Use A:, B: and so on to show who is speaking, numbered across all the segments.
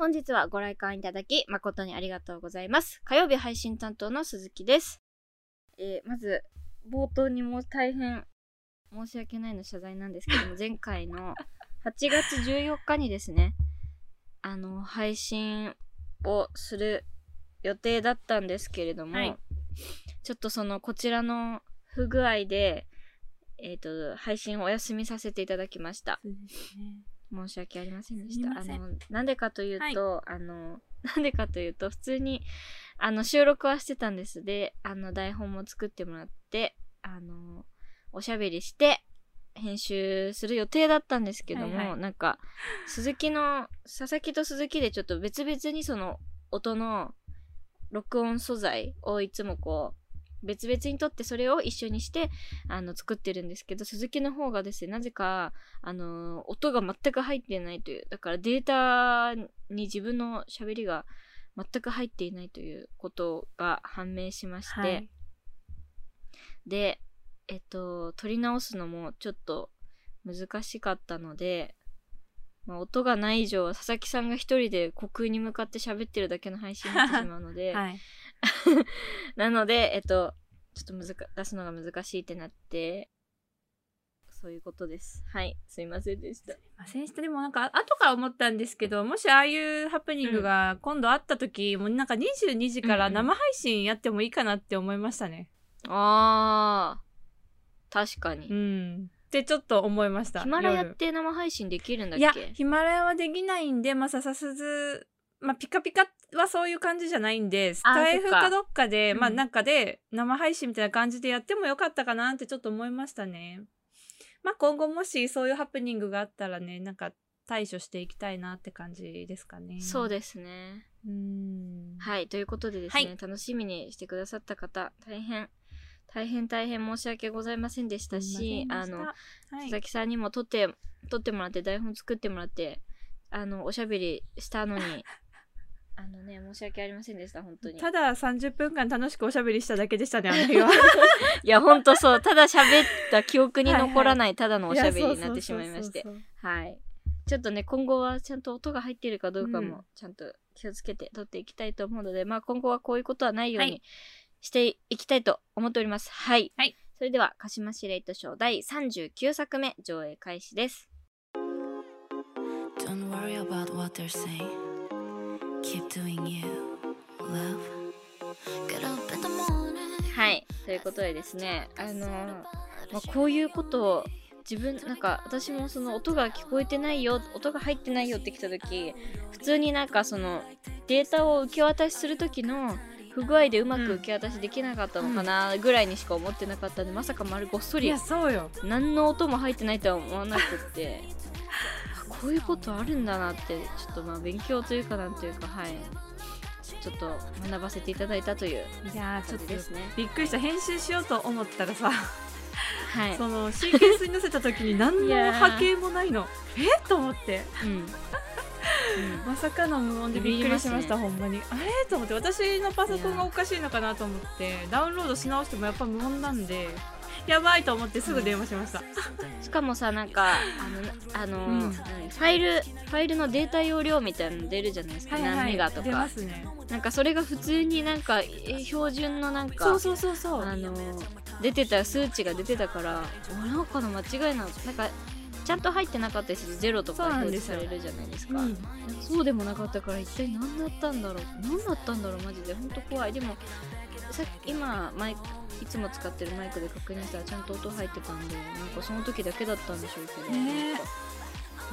A: 本日はご来館いただき誠にありがとうございます。火曜日配信担当の鈴木です。えーまず、冒頭にも大変申し訳ないの謝罪なんですけども、前回の8月14日にですね、あの、配信をする予定だったんですけれども、
B: はい
A: ちょっとその、こちらの不具合で、えっ、と、配信をお休みさせていただきました。
B: ね。
A: 申し訳ありませんでした。あの、なんでかというと、あの、なんでかというと、普通に、あの、収録はしてたんです。で、あの、台本も作ってもらって、あの、おしゃべりして、編集する予定だったんですけども、
B: はいはい
A: なんか、鈴木の、佐々木と鈴木でちょっと別々にその、音の録音素材をいつもこう、別々に撮ってそれを一緒にして、あの、作ってるんですけど、鈴木の方がですね、なぜか、あの、音が全く入ってないという、だからデータに自分の喋りが全く入っていないということが判明しまして、
B: はい。
A: で、えっと、撮り直すのもちょっと難しかったので、まあ、音がない以上は佐々木さんが一人で虚空に向かって喋ってるだけの配信になってしまうので、
B: はい。
A: なので、えっと、ちょっと難か出すのが難しいってなって、そういうことです。はい、すいませんでした。
B: すいませんでした。でもなんか、後から思ったんですけど、もしああいうハプニングが今度あった時、もうなんか22時から生配信やってもいいかなって思いましたね。
A: あー、確かに。
B: うん。ってちょっと思いました。
A: ヒマラヤっ
B: 夜
A: て生配信できるんだっ
B: いや、
A: け
B: ヒマラヤはできないんで、まあ、笹鈴、まあ、ピカピカはそういう感じじゃないんで、スタイフ
A: か
B: かどっかで、まあ、
A: うん
B: なんかで生配信みたいな感じでやってもよかったかなってちょっと思いましたね。まあ、今後もしそういうハプニングがあったらね、なんか対処していきたいなって感じですかね。で
A: そうですね。
B: す。うん。
A: はい、ということでですね、
B: はい
A: 楽しみにしてくださった方、大変、大変大変申し訳ございませんでしたし、あの、
B: はい
A: 佐々木さんにも撮って、撮ってもらって、台本作ってもらって、あの、おしゃべりしたのに、あのね、申し訳ありませんでした、本当に。
B: ただ30分間楽しくおしゃべりしただけでしたね、あの日は。
A: いや、ほんとそう、ただ喋った記憶に残らない、ただのおしゃべりになってしまいましてはい。ちょっとね、今後はちゃんと音が入っているかどうか
B: うん
A: も、ちゃんと気をつけて撮っていきたいと思うので、まあ今後はこういうことはないように
B: はい
A: していきたいと思っております。はい。
B: はい
A: それでは、鹿島司令図賞第39作目、上映開始です。
C: Don't worry about what they're saying.
A: はい。ということでですね、あのーまあ、こういうことを、自分、なんか、私もその音が聞こえてないよ、音が入ってないよって来た時、普通になんかその、データを受け渡しする時の不具合でうまく受け渡しできなかったのかなぐらいにしか思ってなかったんで、まさか丸ごっそり
B: いや、そうよ。
A: 何の音も入ってないとは思わなくってあこういうことあるんだなってちょっとまあ勉強というかなんというかはい。ちょっと学ばせていただいたという
B: いやー、ちょっと
A: ですね。
B: びっくりした。編集しようと思ったらさ、
A: はい。
B: そのシーケンスに載せた時に何の波形もないの。えと思って。
A: うん、
B: まさかの無音でびっくりしました
A: ビ
B: ほんまに。あれ？と思って。私のパソコンがおかしいのかなと思ってダウンロードし直してもやっぱ無音なんでやばいと思ってすぐ電話しました、
A: しかもさなんかあのあの、
B: うん。
A: 何ファイルファイルのデータ容量みたいなの出るじゃないですか、何メガと
B: 出
A: か
B: ますね。
A: なんかそれが普通になんかえ標準のなんか
B: そうそうそうそう。
A: あの出てた数値が出てたからあなんかの間違いなのなんかちゃんと入ってなかったりするとゼロとか表示されるじゃないですか。
B: うん。
A: そうでもなかったから一体何だったんだろう。何だったんだろうマジで。本当怖い。でもさっき今マイクいつも使ってるマイクで確認したらちゃんと音入ってたんでなんかその時だけだったんでしょうけど、
B: ね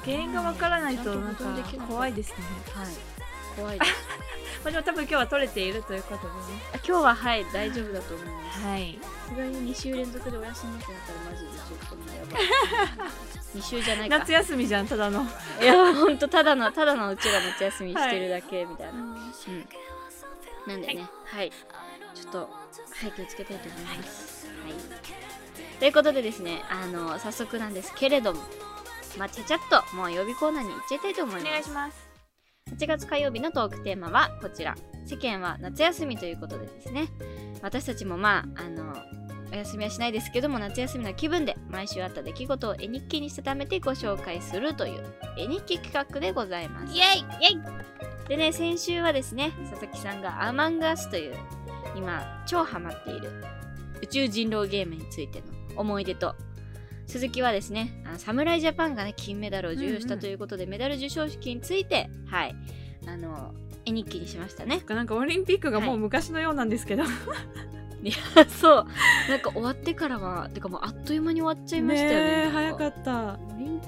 B: 原因がわからないとなんか怖いですね。
A: はい。怖いです。
B: まあでも多分今日は取れているということでね。
A: あ今日ははい大丈夫だと思います。
B: はい。
A: さすがに2週連続でお休みってなったらマジでちょっともうやばい。2週じゃないか。
B: 夏休みじゃんただの。
A: いやほんとただのただのうちが夏休みしてるだけみたいな、うん。なんでねはい、ちょっとはい気をつけたいと思います。はい、ということでですねあの早速なんですけれどもまあちゃちゃっともう予備コーナーに行っちゃいたいと思います。
B: ます。
A: 8月火曜日のトークテーマはこちら。世間は夏休みということでですね。私たちもまああのお休みはしないですけども夏休みの気分で毎週あった出来事を絵日記にしたためてご紹介するという絵日記企画でございます。
B: イエイイエイ。
A: でね先週はですね佐々木さんがアマンガースという今超ハマっている。宇宙人狼ゲームについての思い出と。鈴木はですねあの侍ジャパンがね金メダルを授与したということで、メダル授賞式についてはい。あの絵日記にしましたね。
B: なんかオリンピックがもう昔のようなんですけど、
A: いやそう。なんか終わってからはてかもうあっという間に終わっちゃいましたよね。
B: 早かった。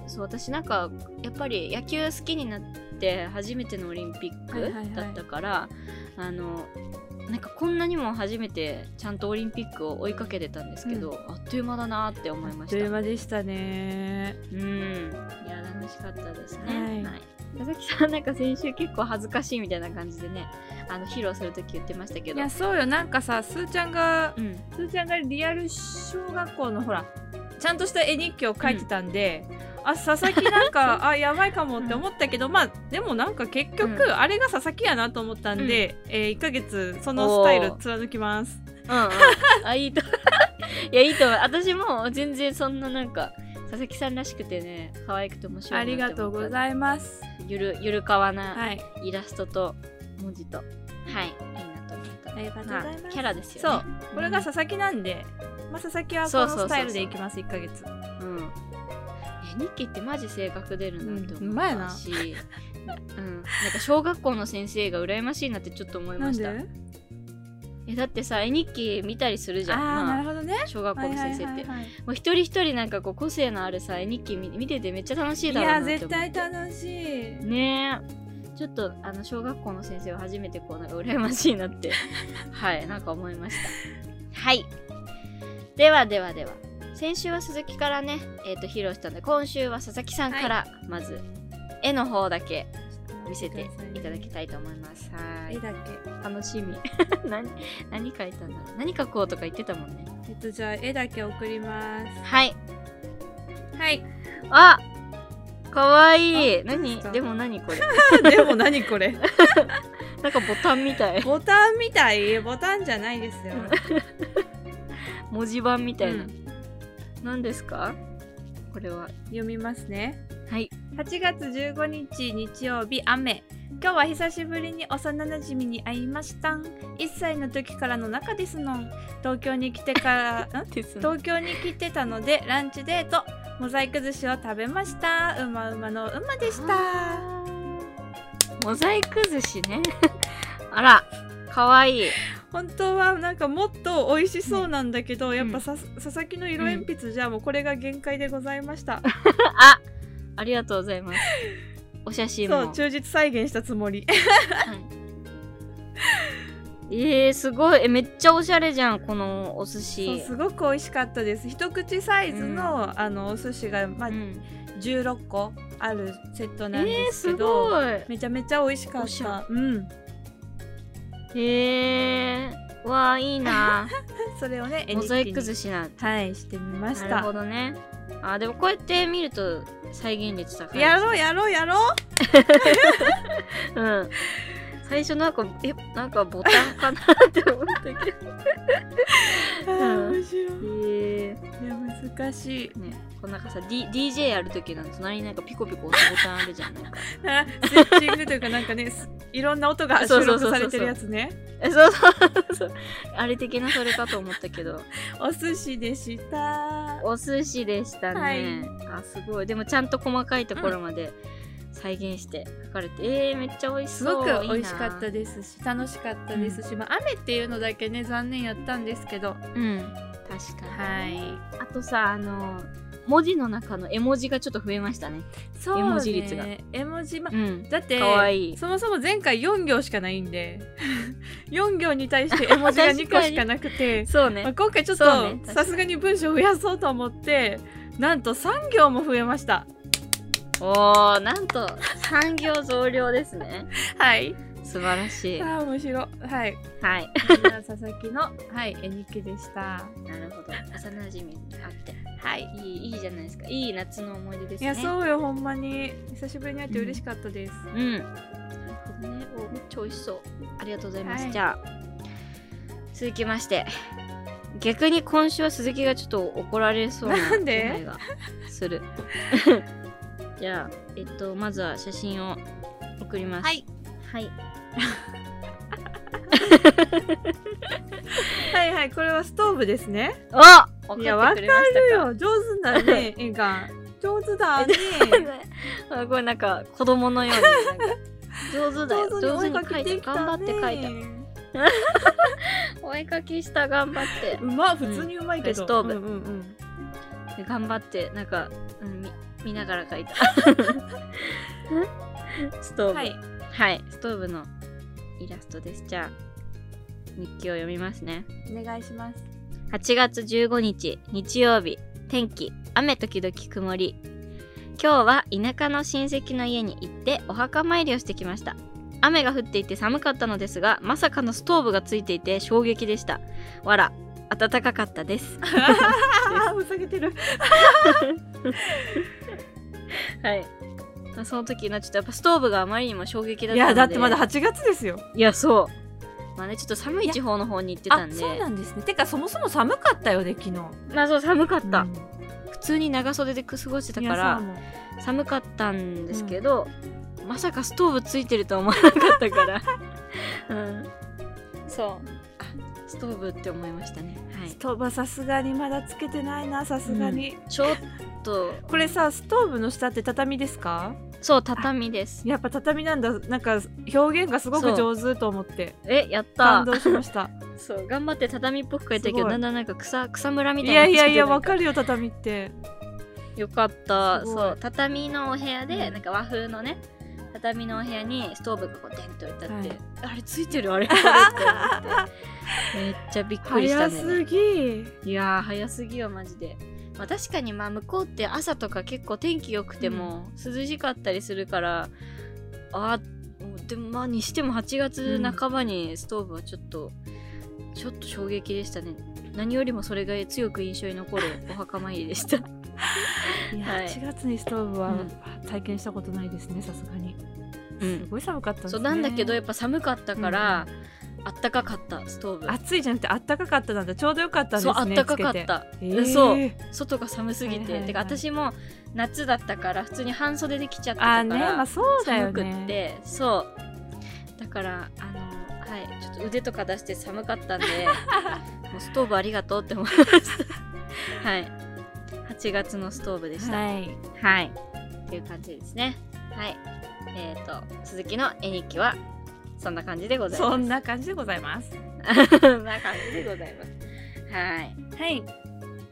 A: そう私なんかやっぱり野球好きになって初めてのオリンピッ
B: はいはいはい。
A: クだったから、あのなんかこんなにも初めてちゃんとオリンピックを追いかけてたんですけど、あっという間だなって思いま
B: あっという
A: した
B: 間でしたね。
A: うん。いや楽しかったですね。
B: はい。
A: 佐々木さんなんか先週結構恥ずかしいみたいな感じでねあの披露する時言ってましたけど。
B: いやそうよ。なんかさすーちゃんが
A: うん。
B: すーちゃんがリアル小学校のほらちゃんとした絵日記を書いてたんで、あ佐々木なんか あやばいかもって思ったけど、まあでもなんか結局、
A: う
B: あれが佐々木やなと思ったんで、え1ヶ月そのスタイル貫きます。
A: うんうん。あいいと いやいいと思う。私も全然そんななんか佐々木さんらしくてね可愛くて面白い
B: ありがとうございます。
A: すゆるゆるかわな
B: はい。
A: イラストと文字とはい。いいなと思った。
B: ありがとうご
A: まあ
B: ざいます。
A: キャラですよ
B: そう。
A: ね
B: これが佐々木なんで、まあ、佐々木はこのスタイルでいきます1ヶ月。
A: うんえ日記ってマジ性格出るなって
B: うんう
A: 思ったし、うん、なんか小学校の先生が羨ましいなってちょっと思いました。
B: なんで？
A: えだってさ絵日記見たりするじゃん。まあ
B: なるほどね。
A: 小学校の先生って、もう一人一人なんかこう個性のあるさ絵日記見見ててめっちゃ楽しい
B: い
A: だろうな
B: や
A: って思って。
B: 絶対楽しい。
A: ね。えちょっとあの小学校の先生は初めてこうなんか羨ましいなって。はいなんか思いました。はい。ではではでは先週は鈴木からねえっ、と披露したので今週は佐々木さんからまず絵の方だけ見せていただきたいと思います。はい。
B: 絵だけ。
A: 楽しみ。何何書いたんだろう。何書こうとか言ってたもんね。
B: えっとじゃあ絵だけ送ります。
A: はい。
B: はい。
A: あかわいい。
B: 何？で
A: も何これ？
B: でも何これ？
A: なんかボタンみたい。
B: ボタンみたい？ボタンじゃないですよ。
A: 文字盤みたいな、
B: うん
A: 何ですか？これは
B: 読みますね。
A: はい。
B: 8月15日日曜日雨。今日は久しぶりに幼なじみに会いました1歳の時からの仲ですのん。東京に来てから ん？
A: です
B: 東京に来てたのでランチデートモザイク寿司を食べました。うまうまのうまでした。
A: モザイク寿司ね。あらかわいい
B: 本当はなんかもっと美味しそうなんだけど、
A: ん。
B: やっぱさ佐々木の色鉛筆じゃもうこれが限界でございました、
A: あありがとうございます。お写真も。
B: そう忠実再現したつもり。
A: はい。えー、すごい。えめっちゃおしゃれじゃんこのお寿司。
B: すごく美味しかったです。一口サイズの,、あのお寿司が、まあ
A: うん。
B: 16個あるセットなんで
A: えー、す
B: すけど、
A: ごい。
B: めちゃめちゃ美味しかった。うん
A: へえー、わあいいな。
B: それをね
A: モザイク寿司なんて。
B: はいしてみまし
A: なるほ
B: た
A: どね。あでもこうやって見ると再現率高い
B: やろうやろうやろう。
A: うん。最初なんか、え、なんかボタンかなって思ったけど。
B: 面白い
A: え
B: いや難しい
A: ね、こうなんかさ、D、DJ やるときの隣になんかピコピコ押すボタンあるじゃん。なんか
B: あスイッチングというかなんかねすいろんな音が収録されてるやつね
A: え、そうそうそう。あれ的なそれかと思ったけど、
B: お寿司でした
A: お寿司でしたね。
B: はい
A: あ、すごい。でもちゃんと細かいところまで再現して書かれて、えー、めっちゃ美味し
B: す
A: そう。
B: ごく美味しかった
A: で
B: ですし楽しかったですし、まあ、雨っていうのだけね残念やったんですけど。
A: うん。確かに。
B: はい。
A: あとさ、あの、文字の中の絵文字がちょっと増えましたね。
B: そうね。
A: 絵文字率が。
B: 絵文字、ま
A: うん。
B: だってそもそも前回4行しかないんで。4行に対して絵文字が2個しかなくて、
A: そう
B: まあ、
A: ね。
B: 今回ちょっとさすがに文章増やそうと思ってなんと3行も増えました
A: おー、なんと産業増量ですね。
B: はい
A: 素晴らしい。は
B: あー面白いはい
A: い。
B: そんな佐々木の、はい、絵日記でした
A: なるほど。幼馴染みあって。
B: はい
A: いい、いいじゃないですか。いい夏の思い出ですね。
B: いやそうよほんまに久しぶりに会って嬉しかったです、
A: うん。なるほどね。おめっちゃ美味しそう。ありがとうございます。
B: はい
A: じゃあ、続きまして。逆に今週は鈴木がちょっと怒られそうな
B: なんで？
A: 気配がする。じゃあ、えっと、まずは写真を送ります。
B: はい。
A: はい。
B: はいはいこれはストーブですね。
A: お
B: いや
A: 分かってくれましたか。
B: よ。上手だねエガ 上手だね。
A: あこれなんか子供のように 上手だよ。
B: 上手に
A: 書いた。頑張
B: た
A: って書いた。
B: ね
A: お絵かきした頑張って。
B: うま普通にうまいけど、
A: ストーブ。
B: うんうんうん。
A: で頑張ってなんか、うん、見見ながら書いた。ストーブ。
B: はい。
A: はい、ストーブのイラストです。じゃあ日記を読みますね。
B: お願いします。
A: 8月15日日曜日天気。雨時々曇り。今日は田舎の親戚の家に行ってお墓参りをしてきました。雨が降っていて寒かったのですがまさかのストーブがついていて衝撃でした。わら暖かかったです。
B: あ ふざけてる
A: はい。まあその時のちょっとやっぱストーブがあまりにも衝撃だっ
B: い
A: たので。
B: やだってまだ8月ですよ。
A: いやそう。まあねちょっと寒い地方の方に行ってたんで。
B: あそうなんですね。てかそもそも寒かったよね昨日。
A: まあそう寒かった、
B: うん。
A: 普通に長袖で過ごしてたから寒かったんですけど、まさかストーブついてるとは思わなかったから。うん。そう。あストーブって思いましたね。はい。
B: ストーブはさすがにまだつけてないなさすがに、
A: ちょっと
B: これさストーブの下って畳ですか？
A: そう畳です。
B: やっぱ畳なんだ。なんか表現がすごく上手と思って。
A: えやった。
B: 感動しました。
A: そう頑張って畳っぽく書いたけどだんだんなんか草草むらみ
B: い
A: たいな
B: やいやいや
A: わ
B: わかるよ畳って。
A: よかった。そう畳のお部屋で、
B: うん。
A: なんか和風のね畳のお部屋にストーブがこうデンと置いてあって、
B: はい。
A: あれついてるあれ。これって思ってめっちゃびっくりしたね。
B: すぎ。
A: いやー早すぎよマジでまあ確かにまあ向こうって朝とか結構天気良くても涼しかったりするから、あーでもまあにしても8月半ばにストーブはちょっと、ちょっと衝撃でしたね。何よりもそれが強く印象に残る お墓参りでした。
B: いや、
A: はい。
B: 8月にストーブは
A: うん。
B: 体験したことないですねさすがに。
A: うん。
B: すごい寒かったですね。
A: そうなんだけどやっぱ寒かったから、あったかかったストーブ。
B: 暑いじゃなくてあったかかったなんだ。ちょうどよかったんですね
A: そうあったかかった。
B: えー。
A: そう。外が寒すぎて、
B: はいはいはい
A: てか私も夏だったから普通に半袖で来ちゃってた
B: あ
A: から、
B: ーねまあそうだよ
A: 寒くっ
B: ね
A: て。そう。だからあのはいちょっと腕とか出して寒かったんで もうストーブありがとうって思いました。はい。8月のストーブでした。はい、
B: はい。
A: っていう感じですね。はい。えっ、と鈴木の絵日記はそんな感じでございます。
B: そんな感じでございます。
A: そんな感じでございます。はい。
B: はい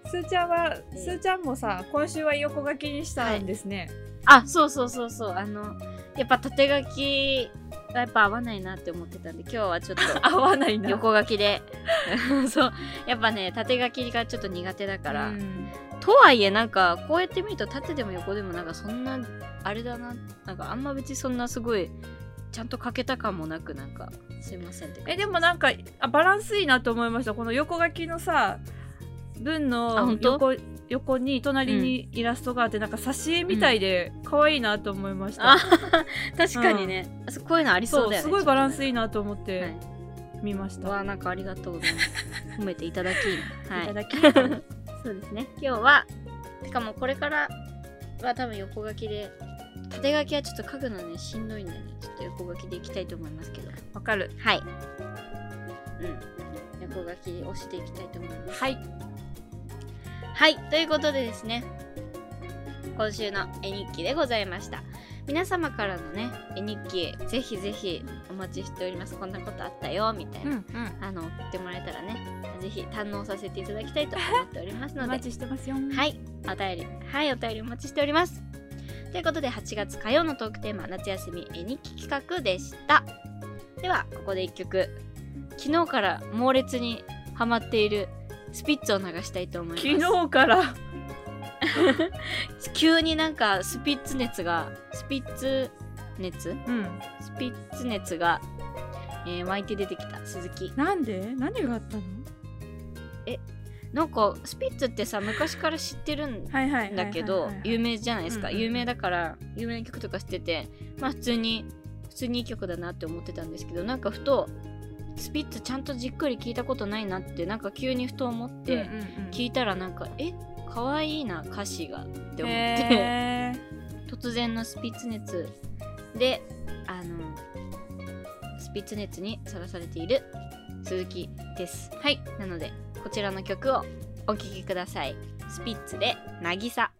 B: すーちゃんは
A: え
B: すーちゃんもさ今週は横書きにしたんですね、
A: あそうそうそうそう。あのやっぱ縦書きがやっぱ合わないなって思ってたんで今日はちょっと
B: 合わないな。
A: 横書きで。そう。やっぱね縦書きがちょっと苦手だから、
B: うん。
A: とはいえなんかこうやって見ると縦でも横でもなんかそんなあれだな。なんかあんま別にそんなすごいちゃんと書けた感もなくなんかすいませんって
B: えでもなんかあバランスいいなと思いました。この横書きのさ文の横横に隣にイラストがあって、なんか挿絵みたいで可愛いなと思いました、
A: あ 確かにね、そうこういうのありそうだよね
B: すごいバランス
A: い
B: いいなと思っ
A: は
B: て
A: い
B: 見ました、
A: わあなんかありがとうございます。褒めていただき。はい。
B: いただき。
A: そうですね。今日はしかもこれからは多分横書きで縦書きはちょっと書くのねしんどいんでね。ちょっと横書きでいきたいと思いますけど。
B: わかる。
A: はい。うん。横書き押していきたいと思います。
B: はい。
A: はい。ということでですね。今週の絵日記でございました。皆様からのね絵日記ぜひぜひお待ちしております。こんなことあったよみたいな、
B: うん。
A: あの送ってもらえたらねぜひ堪能させていただきたいと思っておりますので。
B: お待ちしてますよ。
A: はい、お便り、はい、お便りお待ちしております。ということで、8月火曜のトークテーマ、夏休み絵日記企画でした。では、ここで1曲、昨日から猛烈にハマっているスピッツを流したいと思います。
B: 昨日から？
A: 急になんかスピッツ熱が、スピッツ熱？
B: うん
A: スピッツ熱が、えー湧いて出てきた鈴木。
B: なんで？何があったの？
A: なんか、スピッツってさ、昔から知ってるんだけど有名じゃないですか、
B: うんうんうん。
A: 有名だから有名な曲とか知っててまあ普通に普通にいい曲だなって思ってたんですけどなんかふとスピッツちゃんとじっくり聞いたことないなってなんか急にふと思って
B: うんうんうん。
A: 聞いたらなんか、え？可愛いな歌詞がって思って。
B: へ
A: 突然のスピッツ熱であのスピッツ熱にさらされている鈴木です。
B: はい
A: なのでこちらの曲をお聴きください。スピッツで「渚」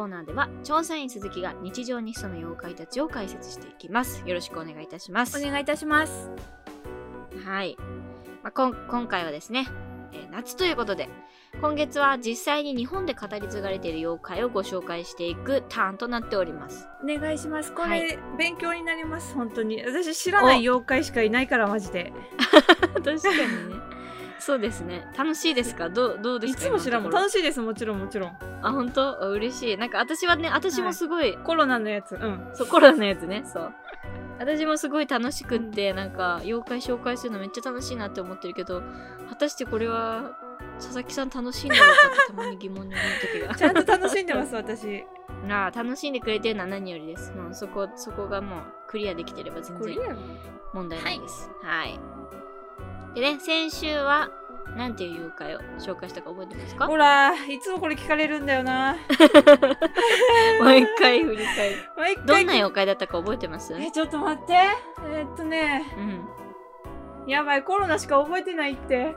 A: コーナーでは調査員鈴木が日常に潜む妖怪たちを解説していきます。よろしくお願いいたします。
B: お願いいたします。
A: はい、まあ、こん今回はですね、えー夏ということで今月は実際に日本で語り継がれている妖怪をご紹介していくターンとなっております。
B: お願いします。これ、
A: はい
B: 勉強になります本当に。私知らない妖怪しかいないからマジで。
A: 確かにねそうですね。楽しいですか？どうどうですか？
B: いつも知らん楽しいですもちろんもちろん。
A: ろあ本当？あ嬉しい。なんか私はね私もすごい、
B: コロナのやつ。うん。
A: そうコロナのやつね。そう。私もすごい楽しくって、なんか妖怪紹介するのめっちゃ楽しいなって思ってるけど果たしてこれは佐々木さん楽しいんだろうかってたまに疑問に思う時が。
B: ちゃんと楽しんでます 私。
A: ああ楽しんでくれてるのは何よりです。もうそこそこがもうクリアできてれば全然問題ないです。はい、でね先週はなんていう妖怪を紹介したか覚えてますか？
B: ほらいつもこれ聞かれるんだよな。
A: もう一回振り返る。
B: 毎回
A: どんな妖怪だったか覚えてます？
B: えちょっと待って。えーっとね。
A: うん。
B: やばいコロナしか覚えてないって。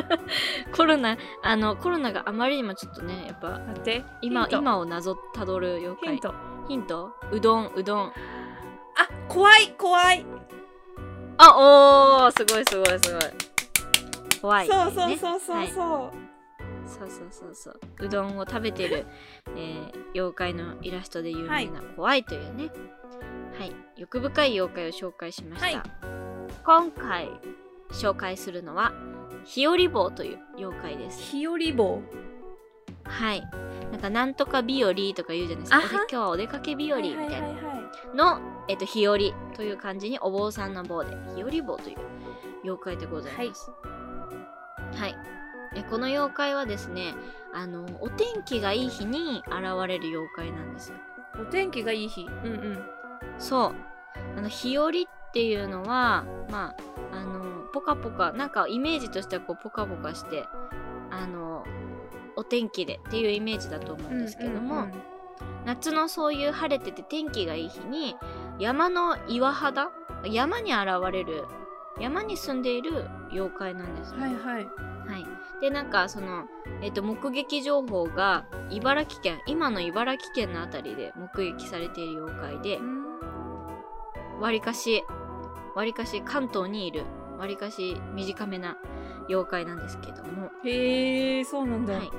A: コロナあのコロナがあまりにもちょっとねやっぱ
B: 待って
A: 今今をなぞたどる妖怪。
B: ヒント。
A: ヒント？うどんうどん。
B: あ怖い怖い
A: あおーすごいすごいすごい。怖い、
B: そうそう
A: ね
B: そうそう。
A: はい。
B: そう、
A: そうそうそう。そううどんを食べてる、えー妖怪のイラストで有名な怖いというね。はい、欲深い妖怪を紹介しました、
B: はい。
A: 今回紹介するのは日和坊という妖怪です。
B: 日和棒。
A: はい。なんかなんとか日和とか言うじゃないですか。今日はお出かけ日和みたいな。
B: はいはいはいはい
A: の、えっと、日和という漢字にお坊さんの坊で日和坊という妖怪でございます。はい、えこの妖怪はですねあのお天気がいい日に現れる妖怪なんですよ。
B: お天気がいい日。うんうん。
A: そう。あの日和っていうのはまああのポカポカなんかイメージとしてはこうポカポカしてあのお天気でっていうイメージだと思うんですけども、
B: うんうんうん
A: 夏のそういう晴れてて天気がいい日に山の岩肌山に現れる山に住んでいる妖怪なんですね、
B: はいはい。
A: はい、でなんかその、えっと目撃情報が茨城県今の茨城県の辺りで目撃されている妖怪でわりかしわりかし関東にいるわりかし短めな妖怪なんですけども。
B: へえそうなんだ、
A: はい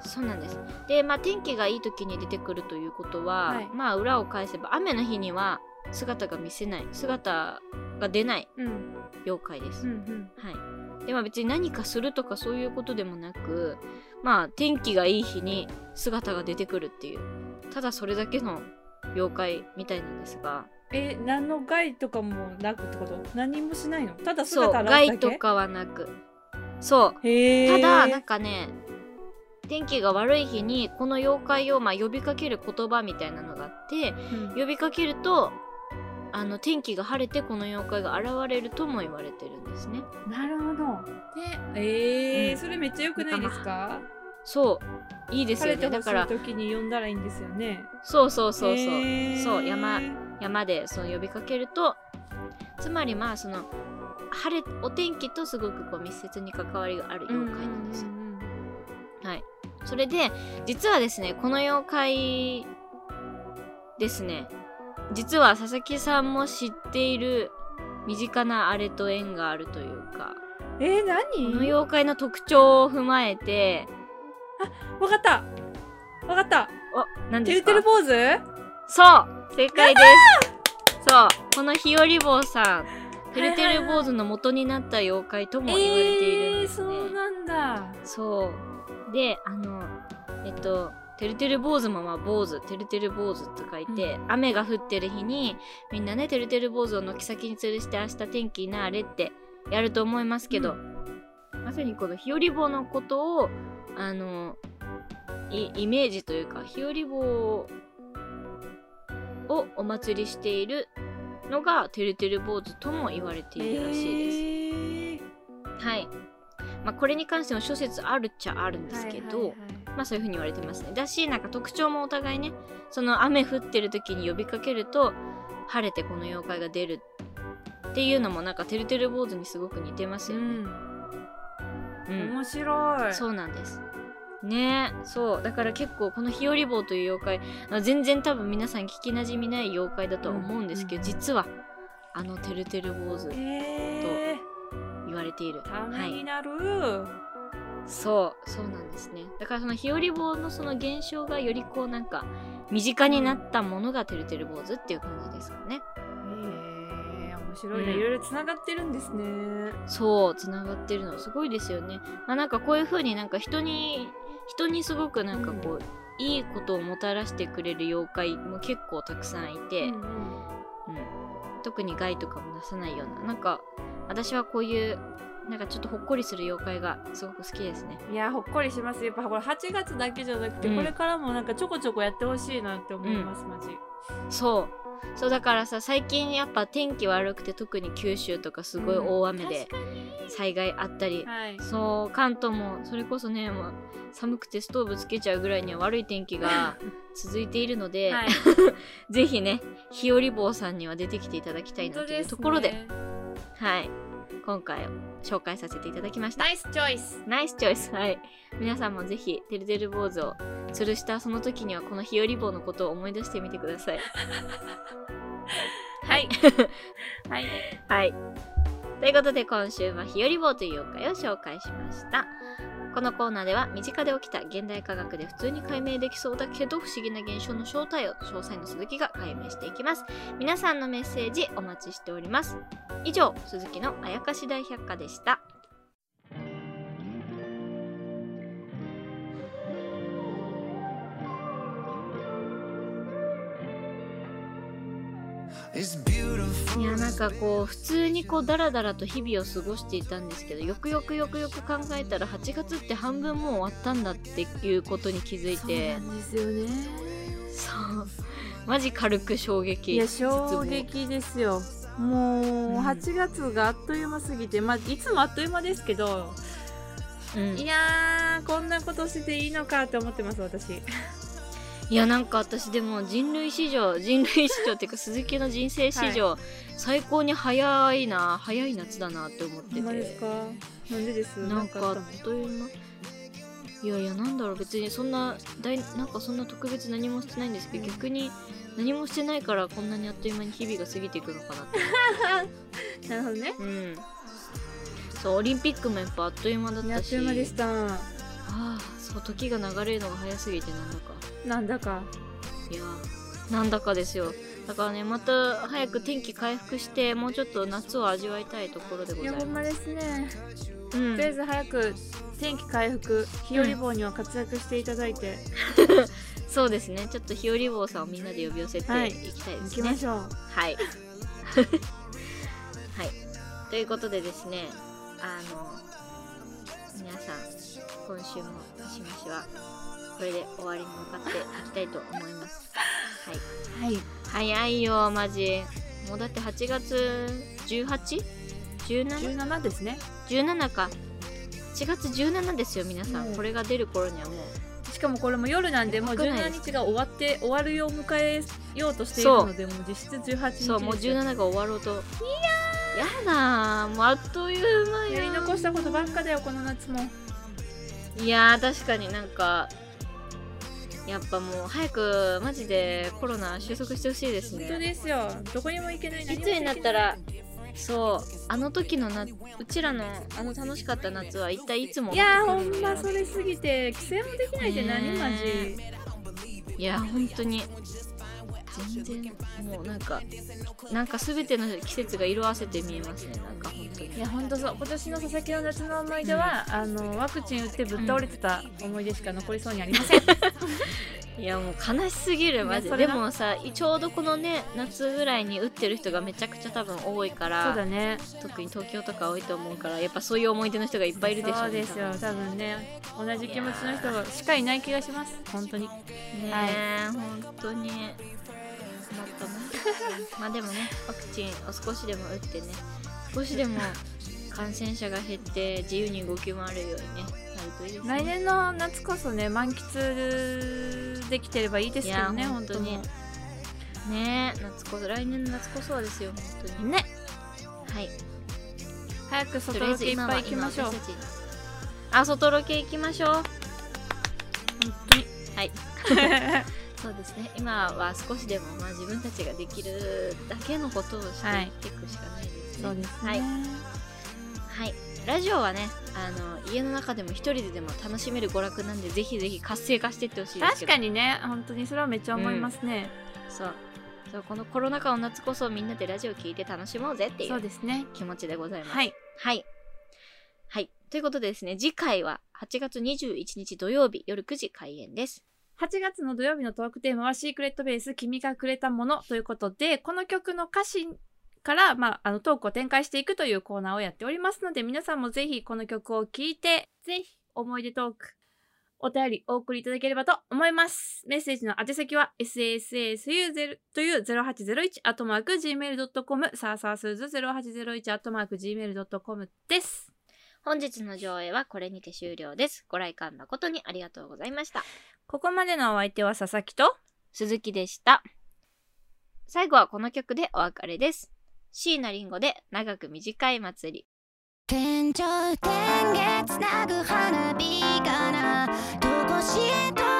A: そうなんです。でまあ天気がいい時に出てくるということは、
B: はい。
A: まあ裏を返せば雨の日には姿が見せない。姿が出ない
B: うん。
A: 妖怪です、
B: うんうん。
A: はい。でまあ別に何かするとかそういうことでもなくまあ天気がいい日に姿が出てくるっていう。ただそれだけの妖怪みたいなんですが。
B: え何の害とかもなくってこと？何もしないの？ただ
A: そう
B: 姿現すだけ？
A: 害とかはなく。そう。ただなんかね天気が悪い日にこの妖怪をまあ呼びかける言葉みたいなのがあって
B: うん。
A: 呼びかけるとあの天気が晴れてこの妖怪が現れるとも言われてるんですね。
B: なるほど。で、えー
A: うん。
B: それめっちゃ良くないですか？
A: そう。いいですよね。だから
B: い時に呼んだらいいんですよね。
A: そうそうそうそう、
B: へー。
A: そう山山でその呼びかけるとつまりまあその晴れお天気とすごくこう密接に関わりがある妖怪なんですよ、はいそれで実はですねこの妖怪ですね。実は佐々木さんも知っている身近なあれと縁があるというか。
B: えー、
A: こ
B: 何
A: の妖怪の特徴を踏まえて。
B: わかった。わかった。
A: お何
B: て
A: ですか？
B: るてる坊主？
A: そう。正解です。そう。この日和坊さんてるてる坊主の元になった妖怪とも言われているんですね、
B: えー、そうなんだ。
A: そうであのえっとてるてる坊主もまあ坊主てるてる坊主って書いて、雨が降ってる日にみんなねてるてる坊主を軒先に吊るして明日天気になれってやると思いますけど、まさにこの日和坊のことをあのイイメージというか日和坊をお祭りしているのがてるてる坊主とも言われているらしいです。
B: い
A: はい。まあ、これに関しても諸説あるっちゃあるんですけど、
B: はいはいはい
A: まあそういう風に言われてますね。だし、なんか特徴もお互いね、その雨降ってる時に呼びかけると、晴れてこの妖怪が出るっていうのもなんかてるてる坊主にすごく似てますよね。
B: うん、
A: うん。
B: 面白い。
A: そうなんです。ねえ、そう。だから結構この日和坊という妖怪、あ全然多分皆さん聞きなじみない妖怪だとは思うんですけど、
B: うんうん
A: 実は、あのてるてる坊主
B: え
A: 言われている。
B: ー、ため
A: はい。
B: になる。
A: そうそうなんですねだからその日和坊のその現象がよりこうなんか身近になったものがてるてる坊主っていう感じですかね
B: えー、面白いね。
A: うん
B: いろいろつながってるんですね。
A: そうつながってるのすごいですよねまあなんかこういう風になんか人に人にすごくなんかこう、いいことをもたらしてくれる妖怪も結構たくさんいて、
B: うんうん
A: うん特に害とかも出さないようななんか私はこういうなんかちょっとほっこりする妖怪がすごく好きですね。
B: いやほっこりします。やっぱこれ8月だけじゃなくて、
A: うん。
B: これからもなんかちょこちょこやってほしいなって思います、マジ。
A: そう。そうだからさ最近やっぱ天気悪くて特に九州とかすごい大雨で災害あったり、
B: はい。
A: そう関東もそれこそねもう寒くてストーブつけちゃうぐらいには悪い天気が 続いているので、
B: はい。
A: ぜひね日和坊さんには出てきていただきたいなというところではい。今回紹介させていただきました。
B: ナイスチョイス
A: ナイスチョイスはい。皆さんもぜひてるてる坊主を吊るしたその時にはこの日和坊のことを思い出してみてください。
B: はい。はい。
A: はい。ということで今週は日和坊という妖怪を紹介しました。このコーナーでは身近で起きた現代科学で普通に解明できそうだけど不思議な現象の正体を詳細の鈴木が解明していきます。皆さんのメッセージお待ちしております。以上、鈴木のあやかし大百科でした。いやなんかこう普通にこうダラダラと日々を過ごしていたんですけどよくよくよくよく考えたら8月って半分もう終わったんだっていうことに気づいて。
B: そうなんですよね。
A: そう。マジ軽く衝撃
B: いや衝撃ですよ。もう
A: うん。
B: 8月があっという間すぎて、まあいつもあっという間ですけど、
A: うん。
B: いやーこんなことしてていいのかって思ってます私
A: いやなんか私でも人類史上人類史上っていうか鈴木の人生史上、最高に早いな早い夏だなって思ってて。
B: なんでです？
A: なんかあっという間。いやいやなんだろう。別にそんな大なんかそんな特別何もしてないんですけど逆に何もしてないからこんなにあっという間に日々が過ぎていくのかなって。
B: なるほどね。
A: うん。そうオリンピックもやっぱあっという間だったし。
B: あっという間でした。
A: ああそう時が流れるのが早すぎてなんだか
B: なんだか。
A: いやーなんだかですよ。だからねまた早く天気回復してもうちょっと夏を味わいたいところでご
B: い
A: ざいま
B: やほんますですね。
A: うん。
B: とりあえず早く天気回復。日和坊には活躍していただいて、
A: そうですね。ちょっと日和坊さんをみんなで呼び寄せて
B: はい。
A: いきたいで
B: 行
A: すね、
B: きましょう。
A: はい。はい。ということでですねあの皆さん今週もマシマシはこれで終わりに向かっていきたいと思います。はい。
B: はい。
A: 早いよマジ。もうだって8月 18?17?17
B: 17ですね。
A: か。8月17ですよ皆さん、
B: うん。
A: これが出る頃にはもう。
B: しかもこれも夜なんでもう
A: 少ない？です
B: 17日が終わって終わるよう迎えようとしているのでもう実質18日
A: そうもう17が終わろうと。いややだーもうあっという間
B: やり残したことばっかだよこの夏も。
A: いやー確かになんかやっぱもう早くマジでコロナ収束してほしいです
B: 本当
A: ね
B: ですよ。どこにも行けない。
A: いつになったらそうあの時のなうちらのあの楽しかった夏は一体いつも
B: いやーほんまそれすぎて帰省もできないって何
A: ね
B: マジ。
A: いや本当に全然もうなんかなんか全ての季節が色あせて見えますねなんか本当に。
B: いやほんとそう。今年の佐々木の夏の思い出は、あのワクチン打ってぶっ倒れてた思い出しか残りそうにありません、
A: いやもう悲しすぎるマジ。ででもさちょうどこのね夏ぐらいに打ってる人がめちゃくちゃ多分多いから
B: そうだね。
A: 特に東京とか多いと思うからやっぱそういう思い出の人がいっぱいいるでしょ
B: そうですよ。多分。ね同じ気持ちの人がしかいない気がします。本当に。
A: ねえ、本当に困ったなまあでもねワクチンを少しでも打ってね少しでも感染者が減って自由に動き回れるようにねなるといいですね。
B: 来年の夏こそね満喫できてればいいですけどね本当に。
A: 本ねえ夏こそ来年の夏こそはですよ本当に。
B: ね。
A: はい。
B: 早く外ロケいっぱ
A: い
B: 行きましょう。
A: あ外ロケ行きましょう。
B: 本当に。
A: はい そうですね。今は少しでもまあ自分たちができるだけのことをして
B: はい。
A: いっていくしかないですね、
B: そうですね、
A: はい。はい。ラジオはねあの家の中でも一人ででも楽しめる娯楽なんでぜひぜひ活性化していってほしいです
B: 確かにね。本当にそれはめっちゃ思いますね、
A: そう。そうこのコロナ禍の夏こそみんなでラジオ聞いて楽しもうぜってい
B: そううですね。
A: 気持ちでございます。
B: はい。
A: はい。はい。ということでですね、次回は8月21日土曜日夜9時開演です。
B: 8月の土曜日のトークテーマはシークレットベース君がくれたものということでこの曲の歌詞から、まあ、あのトークを展開していくというコーナーをやっておりますので皆さんもぜひこの曲を聴いてぜひ思い出トークお便りお送りいただければと思います。メッセージの宛先は sassu0 という0801アットマーク gmail.com サーサースーズ0801アットマーク gmail.com です。
A: 本日の上映はこれにて終了です。ご来館誠にありがとうございました。
B: ここまでのお相手は佐々木と
A: 鈴木でした。最後はこの曲でお別れです。椎名林檎で長く短い祭り。
C: 天頂天月つなぐ花火かなどこしへと